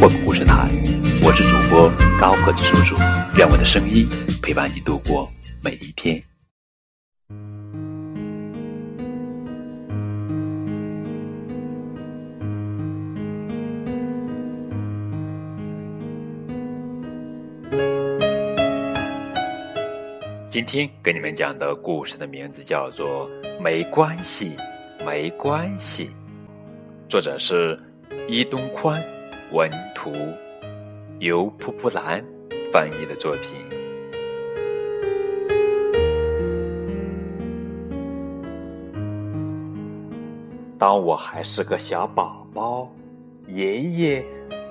混故事台，我是主播高个子叔叔，愿我的声音陪伴你度过每一天。今天给你们讲的故事的名字叫做《没关系，没关系》，作者是伊东宽，文图由噗噗兰翻译的作品。当我还是个小宝宝，爷爷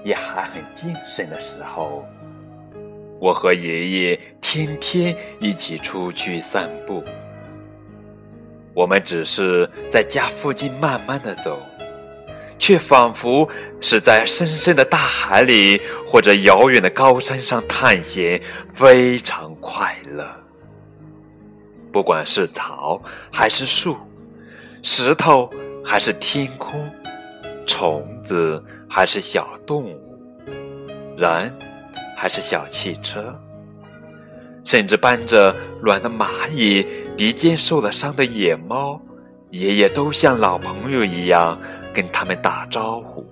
也还很精神的时候。我和爷爷天天一起出去散步。我们只是在家附近慢慢的走，却仿佛是在深深的大海里或者遥远的高山上探险，非常快乐。不管是草还是树，石头还是天空，虫子还是小动物，人。还是小汽车，甚至搬着卵的蚂蚁、鼻尖受了伤的野猫，爷爷都像老朋友一样跟他们打招呼。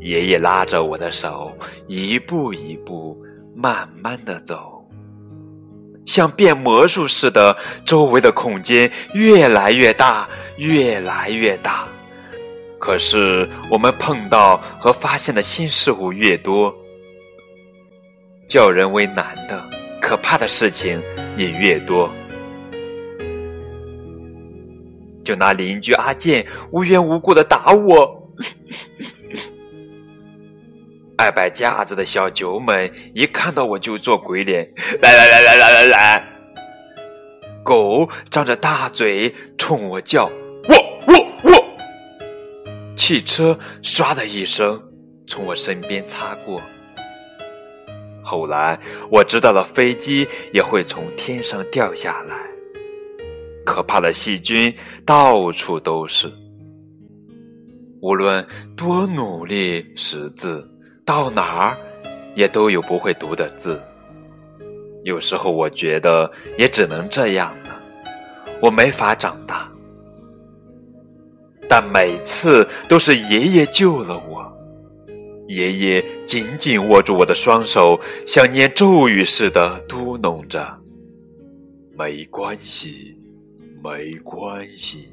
爷爷拉着我的手，一步一步慢慢的走，像变魔术似的，周围的空间越来越大，越来越大。可是，我们碰到和发现的新事物越多，叫人为难的、可怕的事情也越多。就拿邻居阿健无缘无故的打我，爱摆架子的小九们一看到我就做鬼脸，来来来来来来来，狗张着大嘴冲我叫。我我我汽车唰的一声从我身边擦过。后来我知道了，飞机也会从天上掉下来。可怕的细菌到处都是，无论多努力识字，到哪儿也都有不会读的字。有时候我觉得也只能这样了，我没法长大。但每次都是爷爷救了我，爷爷紧紧握住我的双手，像念咒语似的嘟哝着：“没关系，没关系，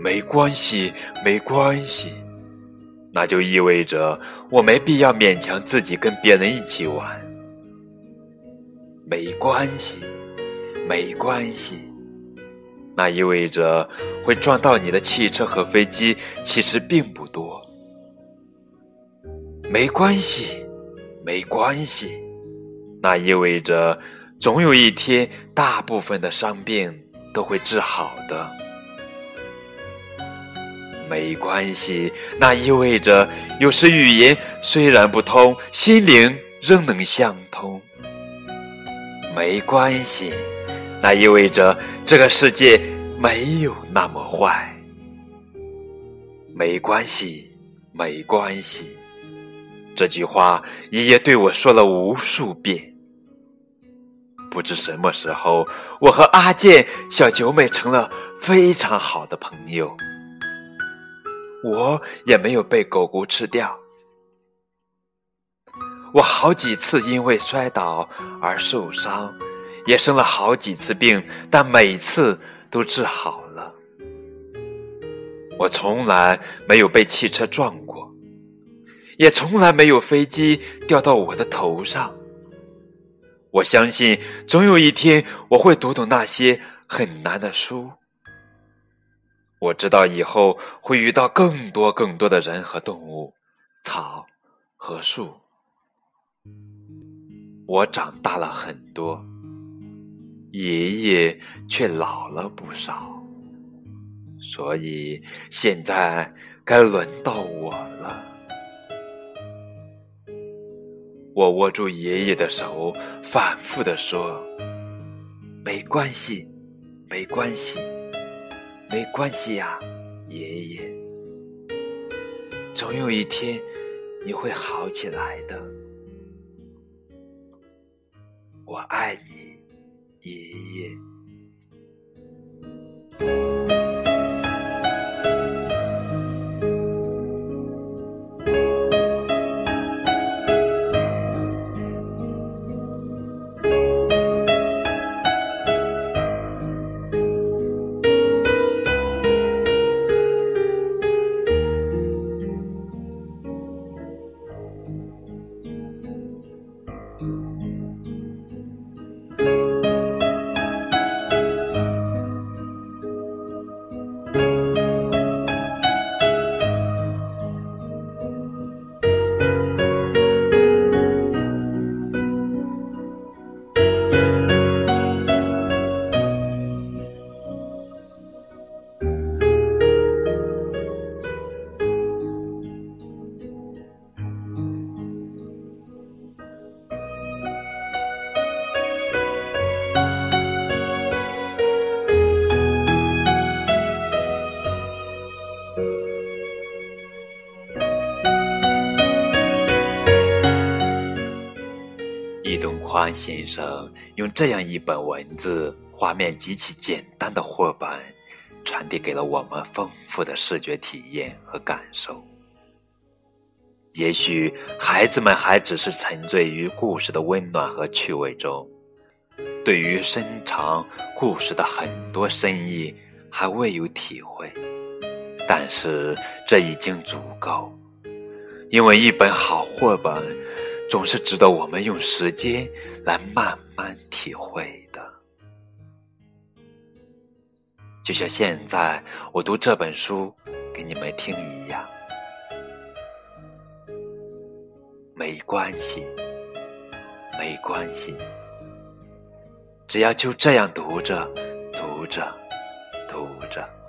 没关系，没关系。”那就意味着我没必要勉强自己跟别人一起玩。没关系，没关系。那意味着会撞到你的汽车和飞机其实并不多，没关系，没关系。那意味着总有一天大部分的伤病都会治好的，没关系。那意味着有时语言虽然不通，心灵仍能相通，没关系。那意味着这个世界没有那么坏，没关系，没关系。这句话爷爷对我说了无数遍。不知什么时候，我和阿健、小九美成了非常好的朋友。我也没有被狗狗吃掉。我好几次因为摔倒而受伤。也生了好几次病，但每次都治好了。我从来没有被汽车撞过，也从来没有飞机掉到我的头上。我相信，总有一天我会读懂那些很难的书。我知道以后会遇到更多更多的人和动物，草和树。我长大了很多，爷爷却老了不少，所以现在该轮到我了。我握住爷爷的手，反复的说：“没关系，没关系，没关系呀，爷爷。总有一天你会好起来的。我爱你，爷爷。”宽先生用这样一本文字、画面极其简单的绘本，传递给了我们丰富的视觉体验和感受。也许孩子们还只是沉醉于故事的温暖和趣味中，对于深长故事的很多深意还未有体会。但是这已经足够，因为一本好绘本。总是值得我们用时间来慢慢体会的，就像现在我读这本书给你们听一样。没关系，没关系，只要就这样读着，读着，读着。